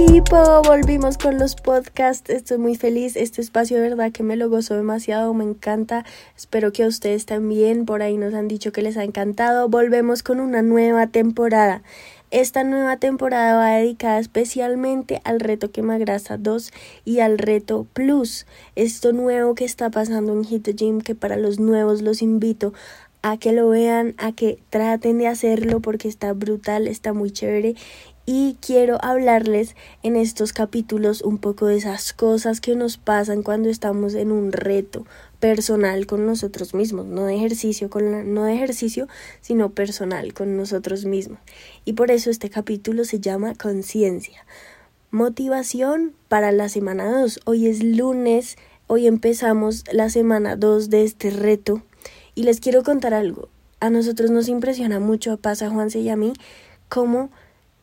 equipo, volvimos con los podcasts, estoy muy feliz, este espacio de verdad que me lo gozo demasiado, me encanta, espero que a ustedes también, por ahí nos han dicho que les ha encantado, volvemos con una nueva temporada. Esta nueva temporada va dedicada especialmente al reto Quemagrasa 2 y al reto Plus, esto nuevo que está pasando en Hit Gym, que para los nuevos los invito a que lo vean, a que traten de hacerlo porque está brutal, está muy chévere y quiero hablarles en estos capítulos un poco de esas cosas que nos pasan cuando estamos en un reto personal con nosotros mismos, no de ejercicio con no de ejercicio, sino personal con nosotros mismos. Y por eso este capítulo se llama conciencia. Motivación para la semana 2. Hoy es lunes, hoy empezamos la semana 2 de este reto y les quiero contar algo. A nosotros nos impresiona mucho, pasa Juanse y a mí, cómo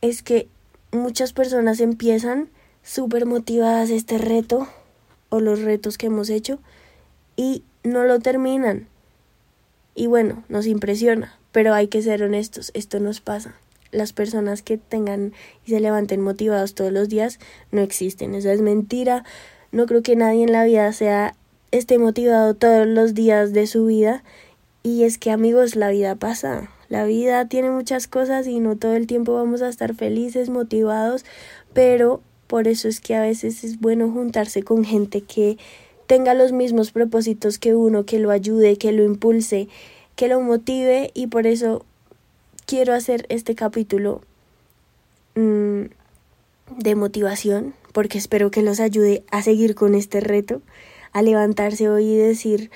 es que muchas personas empiezan súper motivadas este reto o los retos que hemos hecho y no lo terminan. Y bueno, nos impresiona, pero hay que ser honestos, esto nos pasa. Las personas que tengan y se levanten motivados todos los días no existen, esa es mentira. No creo que nadie en la vida sea esté motivado todos los días de su vida y es que amigos, la vida pasa, la vida tiene muchas cosas y no todo el tiempo vamos a estar felices, motivados, pero por eso es que a veces es bueno juntarse con gente que tenga los mismos propósitos que uno, que lo ayude, que lo impulse, que lo motive y por eso quiero hacer este capítulo mm, de motivación porque espero que los ayude a seguir con este reto, a levantarse hoy y decir,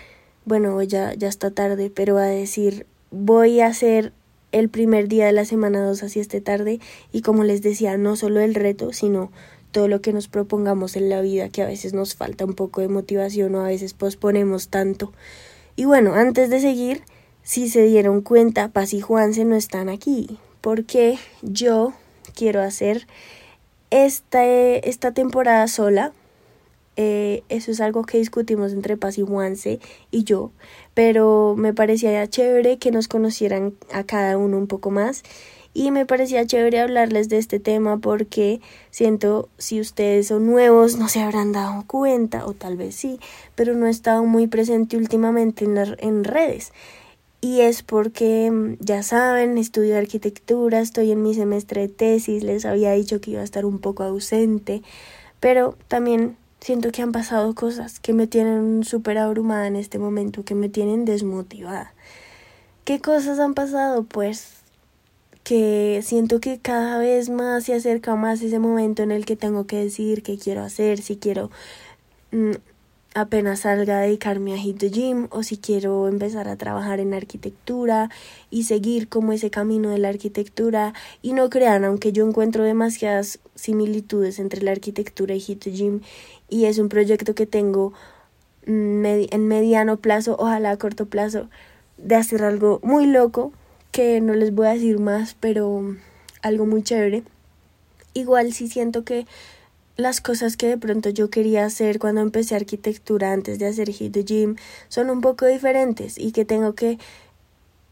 bueno, ya, ya está tarde, pero a decir, voy a hacer el primer día de la semana 2 así este tarde y como les decía, no solo el reto, sino todo lo que nos propongamos en la vida, que a veces nos falta un poco de motivación o a veces posponemos tanto. Y bueno, antes de seguir, si se dieron cuenta, Paz y Juanse no están aquí, porque yo quiero hacer esta, esta temporada sola, eh, eso es algo que discutimos entre Paz y Juanse y yo, pero me parecía chévere que nos conocieran a cada uno un poco más y me parecía chévere hablarles de este tema porque siento si ustedes son nuevos no se habrán dado cuenta o tal vez sí, pero no he estado muy presente últimamente en, en redes. Y es porque, mm, ya saben, estudio arquitectura, estoy en mi semestre de tesis, les había dicho que iba a estar un poco ausente, pero también Siento que han pasado cosas que me tienen súper abrumada en este momento, que me tienen desmotivada. ¿Qué cosas han pasado? Pues que siento que cada vez más se acerca más ese momento en el que tengo que decidir qué quiero hacer, si quiero mm, apenas salga a dedicarme a Hit the Gym o si quiero empezar a trabajar en arquitectura y seguir como ese camino de la arquitectura y no crean, aunque yo encuentro demasiadas similitudes entre la arquitectura y Hit the Gym y es un proyecto que tengo mm, en mediano plazo, ojalá a corto plazo, de hacer algo muy loco que no les voy a decir más, pero algo muy chévere. Igual sí siento que las cosas que de pronto yo quería hacer cuando empecé arquitectura antes de hacer Hit the Gym son un poco diferentes y que tengo que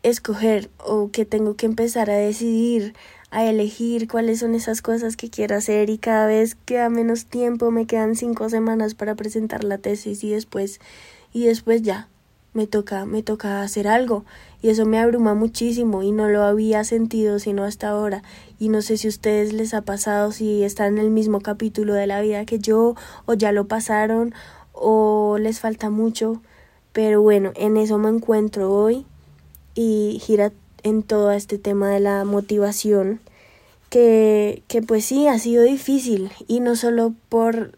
escoger o que tengo que empezar a decidir, a elegir cuáles son esas cosas que quiero hacer y cada vez queda menos tiempo, me quedan cinco semanas para presentar la tesis y después y después ya me toca, me toca hacer algo. Y eso me abruma muchísimo y no lo había sentido sino hasta ahora. Y no sé si a ustedes les ha pasado si están en el mismo capítulo de la vida que yo o ya lo pasaron o les falta mucho. Pero bueno en eso me encuentro hoy y gira en todo este tema de la motivación que, que pues sí ha sido difícil. Y no solo por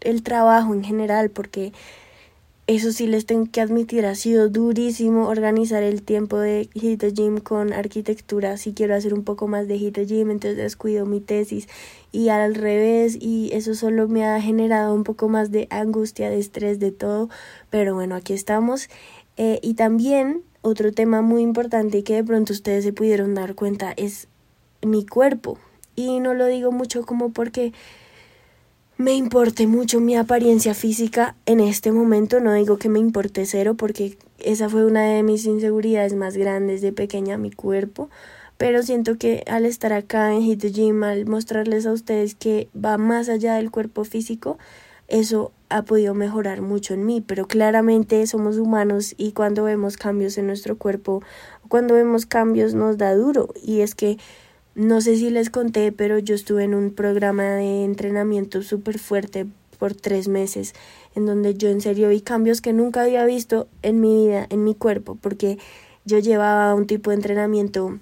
el trabajo en general porque eso sí les tengo que admitir, ha sido durísimo organizar el tiempo de Hit the Gym con arquitectura. Si quiero hacer un poco más de Hit the Gym, entonces descuido mi tesis y al revés y eso solo me ha generado un poco más de angustia, de estrés, de todo. Pero bueno, aquí estamos. Eh, y también otro tema muy importante que de pronto ustedes se pudieron dar cuenta es mi cuerpo. Y no lo digo mucho como porque me importe mucho mi apariencia física en este momento. No digo que me importe cero porque esa fue una de mis inseguridades más grandes de pequeña, mi cuerpo. pero siento que al estar acá en Hit the Gym, al mostrarles a ustedes que va más allá del cuerpo físico, eso ha podido mejorar mucho en mí, pero claramente somos humanos y cuando vemos cambios en nuestro cuerpo, cuando vemos cambios nos da duro y es que no sé si les conté, pero yo estuve en un programa de entrenamiento súper fuerte por tres meses, en donde yo en serio vi cambios que nunca había visto en mi vida, en mi cuerpo, porque yo llevaba un tipo de entrenamiento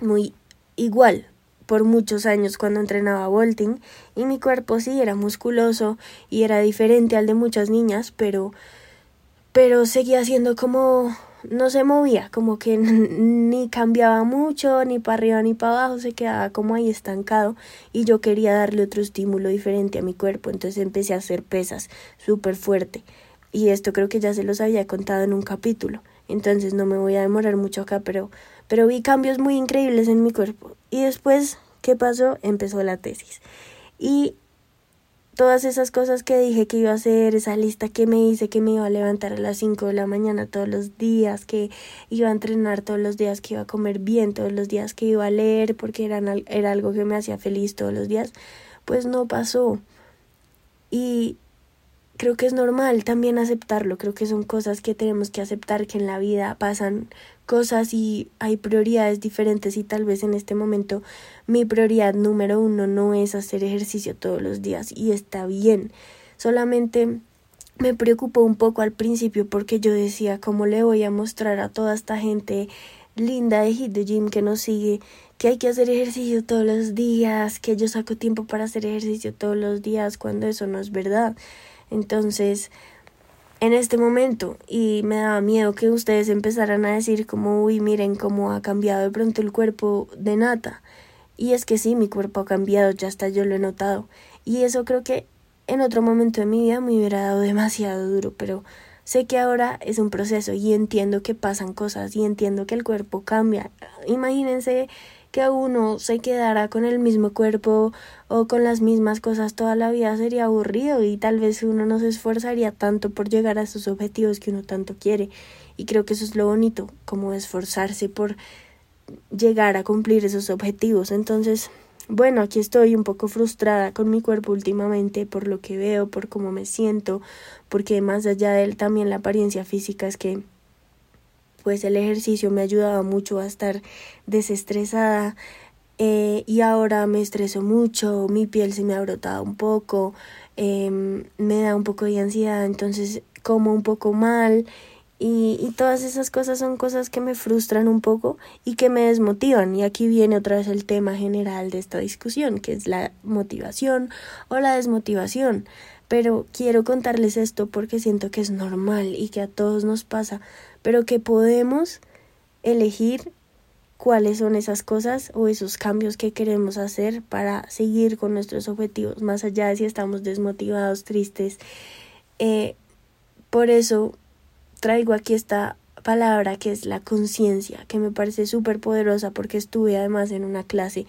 muy igual por muchos años cuando entrenaba vaulting y mi cuerpo sí era musculoso y era diferente al de muchas niñas, pero pero seguía siendo como no se movía, como que ni cambiaba mucho, ni para arriba ni para abajo, se quedaba como ahí estancado y yo quería darle otro estímulo diferente a mi cuerpo, entonces empecé a hacer pesas súper fuerte. Y esto creo que ya se los había contado en un capítulo, entonces no me voy a demorar mucho acá, pero, pero vi cambios muy increíbles en mi cuerpo. Y después, ¿qué pasó? Empezó la tesis. Y todas esas cosas que dije que iba a hacer, esa lista que me hice, que me iba a levantar a las 5 de la mañana todos los días, que iba a entrenar todos los días, que iba a comer bien todos los días, que iba a leer porque era, era algo que me hacía feliz todos los días, pues no pasó. Y creo que es normal también aceptarlo, creo que son cosas que tenemos que aceptar que en la vida pasan cosas y hay prioridades diferentes y tal vez en este momento mi prioridad número uno no es hacer ejercicio todos los días y está bien. Solamente me preocupó un poco al principio porque yo decía cómo le voy a mostrar a toda esta gente linda de Hit the Gym que nos sigue que hay que hacer ejercicio todos los días, que yo saco tiempo para hacer ejercicio todos los días cuando eso no es verdad. Entonces, en este momento y me daba miedo que ustedes empezaran a decir como, uy, miren cómo ha cambiado de pronto el cuerpo de Nata. Y es que sí, mi cuerpo ha cambiado, ya hasta yo lo he notado. Y eso creo que en otro momento de mi vida me hubiera dado demasiado duro, pero sé que ahora es un proceso y entiendo que pasan cosas y entiendo que el cuerpo cambia. Imagínense que uno se quedara con el mismo cuerpo o con las mismas cosas toda la vida sería aburrido y tal vez uno no se esforzaría tanto por llegar a esos objetivos que uno tanto quiere. Y creo que eso es lo bonito, como esforzarse por llegar a cumplir esos objetivos. Entonces, bueno, aquí estoy un poco frustrada con mi cuerpo últimamente por lo que veo, por cómo me siento, porque más allá de él también la apariencia física es que pues el ejercicio me ayudaba mucho a estar desestresada eh, y ahora me estreso mucho, mi piel se me ha brotado un poco, em, me da un poco de ansiedad, entonces como un poco mal y, y todas esas cosas son cosas que me frustran un poco y que me desmotivan. Y aquí viene otra vez el tema general de esta discusión, que es la motivación o la desmotivación. Pero quiero contarles esto porque siento que es normal y que a todos nos pasa pero que podemos elegir cuáles son esas cosas o esos cambios que queremos hacer para seguir con nuestros objetivos, más allá de si estamos desmotivados, tristes. Eh, por eso traigo aquí esta palabra que es la conciencia, que me parece súper poderosa porque estuve además en una clase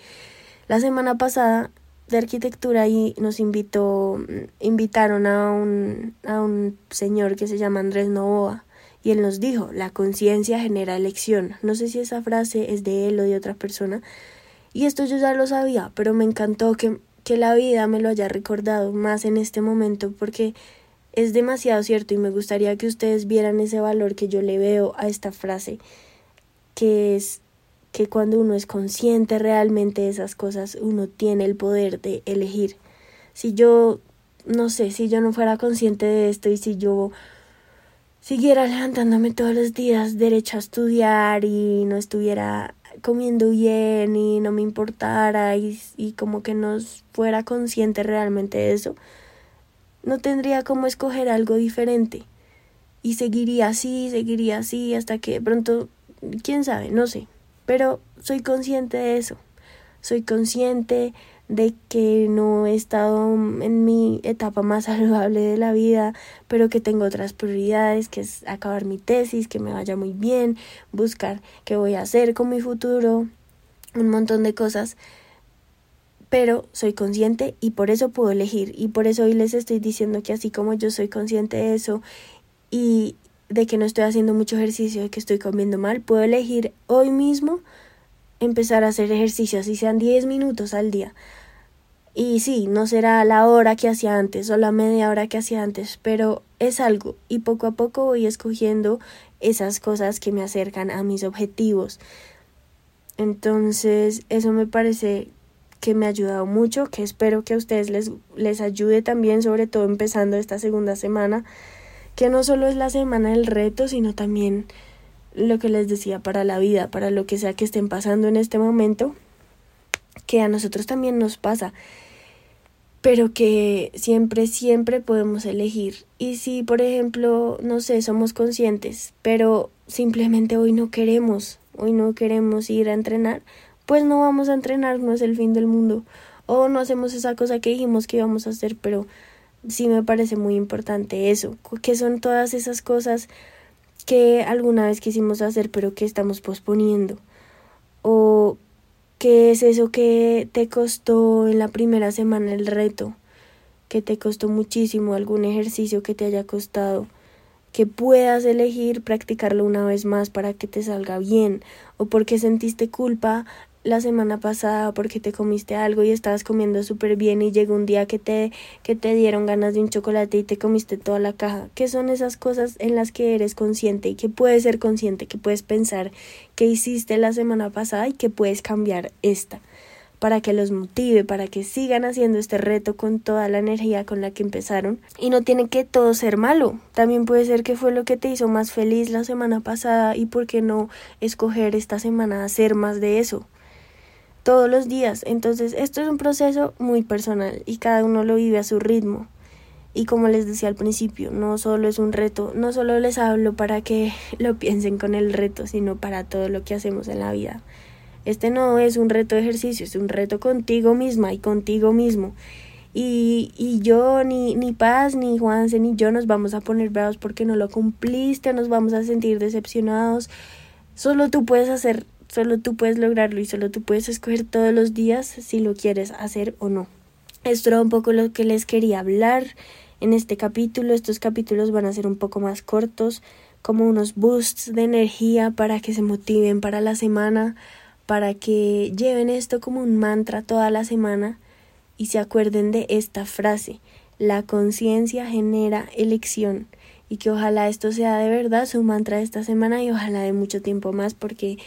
la semana pasada de arquitectura y nos invitó, invitaron a un, a un señor que se llama Andrés Novoa y él nos dijo, la conciencia genera elección. No sé si esa frase es de él o de otra persona. Y esto yo ya lo sabía, pero me encantó que, que la vida me lo haya recordado más en este momento porque es demasiado cierto y me gustaría que ustedes vieran ese valor que yo le veo a esta frase, que es que cuando uno es consciente realmente de esas cosas, uno tiene el poder de elegir. Si yo, no sé, si yo no fuera consciente de esto y si yo siguiera levantándome todos los días derecho a estudiar y no estuviera comiendo bien y no me importara y, y como que no fuera consciente realmente de eso, no tendría como escoger algo diferente. Y seguiría así, seguiría así, hasta que pronto, quién sabe, no sé. Pero soy consciente de eso. Soy consciente de que no he estado en mi etapa más saludable de la vida, pero que tengo otras prioridades, que es acabar mi tesis, que me vaya muy bien, buscar qué voy a hacer con mi futuro, un montón de cosas. Pero soy consciente y por eso puedo elegir y por eso hoy les estoy diciendo que así como yo soy consciente de eso y de que no estoy haciendo mucho ejercicio, de que estoy comiendo mal, puedo elegir hoy mismo empezar a hacer ejercicio, así sean 10 minutos al día. Y sí, no será la hora que hacía antes o la media hora que hacía antes, pero es algo y poco a poco voy escogiendo esas cosas que me acercan a mis objetivos. Entonces, eso me parece que me ha ayudado mucho, que espero que a ustedes les, les ayude también, sobre todo empezando esta segunda semana, que no solo es la semana del reto, sino también lo que les decía para la vida, para lo que sea que estén pasando en este momento, que a nosotros también nos pasa pero que siempre, siempre podemos elegir. Y si, por ejemplo, no sé, somos conscientes, pero simplemente hoy no queremos, hoy no queremos ir a entrenar, pues no vamos a entrenar, no es el fin del mundo. O no hacemos esa cosa que dijimos que íbamos a hacer, pero sí me parece muy importante eso, que son todas esas cosas que alguna vez quisimos hacer, pero que estamos posponiendo. O ¿Qué es eso que te costó en la primera semana el reto? Que te costó muchísimo algún ejercicio que te haya costado. Que puedas elegir practicarlo una vez más para que te salga bien. O porque sentiste culpa la semana pasada porque te comiste algo y estabas comiendo súper bien y llegó un día que te, que te dieron ganas de un chocolate y te comiste toda la caja. ¿Qué son esas cosas en las que eres consciente y que puedes ser consciente, que puedes pensar que hiciste la semana pasada y que puedes cambiar esta? para que los motive, para que sigan haciendo este reto con toda la energía con la que empezaron. Y no tiene que todo ser malo. También puede ser que fue lo que te hizo más feliz la semana pasada y por qué no escoger esta semana hacer más de eso todos los días. Entonces, esto es un proceso muy personal y cada uno lo vive a su ritmo. Y como les decía al principio, no solo es un reto, no solo les hablo para que lo piensen con el reto, sino para todo lo que hacemos en la vida. Este no es un reto de ejercicio, es un reto contigo misma y contigo mismo. Y, y yo, ni, ni Paz, ni Juanse, ni yo nos vamos a poner bravos porque no lo cumpliste, nos vamos a sentir decepcionados. Solo tú puedes hacer Solo tú puedes lograrlo y solo tú puedes escoger todos los días si lo quieres hacer o no. Esto era un poco lo que les quería hablar en este capítulo. Estos capítulos van a ser un poco más cortos, como unos boosts de energía para que se motiven para la semana, para que lleven esto como un mantra toda la semana y se acuerden de esta frase. La conciencia genera elección y que ojalá esto sea de verdad su mantra de esta semana y ojalá de mucho tiempo más porque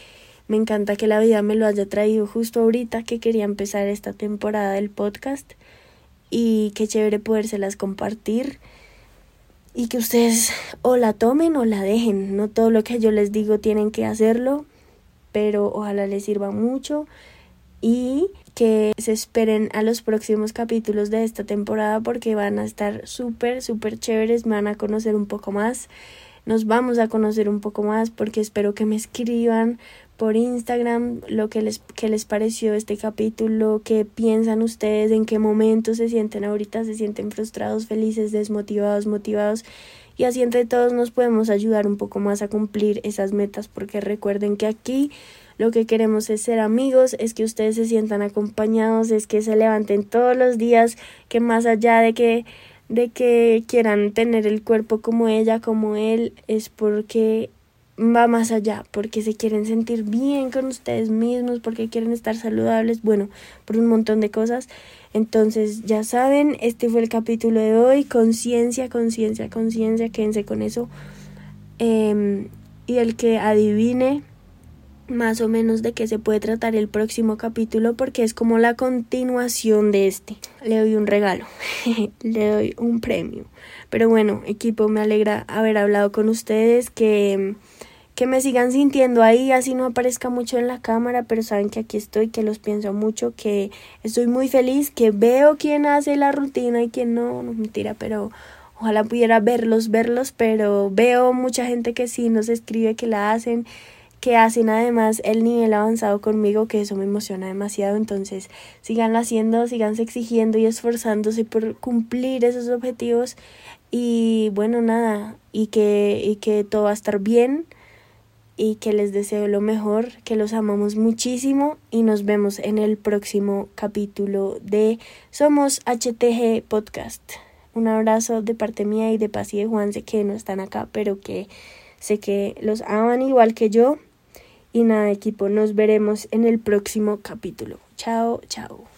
me encanta que la vida me lo haya traído justo ahorita que quería empezar esta temporada del podcast. Y qué chévere podérselas compartir. Y que ustedes o la tomen o la dejen. No todo lo que yo les digo tienen que hacerlo, pero ojalá les sirva mucho. Y que se esperen a los próximos capítulos de esta temporada porque van a estar súper, súper chéveres, me van a conocer un poco más, nos vamos a conocer un poco más porque espero que me escriban por Instagram lo que les, que les pareció este capítulo, qué piensan ustedes, en qué momento se sienten ahorita, se sienten frustrados, felices, desmotivados, motivados. Y así entre todos nos podemos ayudar un poco más a cumplir esas metas, porque recuerden que aquí lo que queremos es ser amigos, es que ustedes se sientan acompañados, es que se levanten todos los días, que más allá de que de que quieran tener el cuerpo como ella, como él, es porque va más allá, porque se quieren sentir bien con ustedes mismos, porque quieren estar saludables, bueno, por un montón de cosas. Entonces, ya saben, este fue el capítulo de hoy, conciencia, conciencia, conciencia, quédense con eso. Em, y el que adivine más o menos de qué se puede tratar el próximo capítulo porque es como la continuación de este. Le doy un regalo, le doy un premio. Pero bueno, equipo, me alegra haber hablado con ustedes, que que me sigan sintiendo ahí, así no aparezca mucho en la cámara, pero saben que aquí estoy, que los pienso mucho, que estoy muy feliz, que veo quién hace la rutina y quién no, no mentira, pero ojalá pudiera verlos, verlos, pero veo mucha gente que sí nos escribe que la hacen, que hacen además el nivel avanzado conmigo, que eso me emociona demasiado, entonces sigan haciendo, sigan exigiendo y esforzándose por cumplir esos objetivos. Y bueno, nada, y que, y que todo va a estar bien y que les deseo lo mejor, que los amamos muchísimo y nos vemos en el próximo capítulo de Somos HTG Podcast. Un abrazo de parte mía y de Paz y de Juan, sé que no están acá, pero que sé que los aman igual que yo Y nada, equipo, nos veremos en el próximo capítulo. Chao, chao.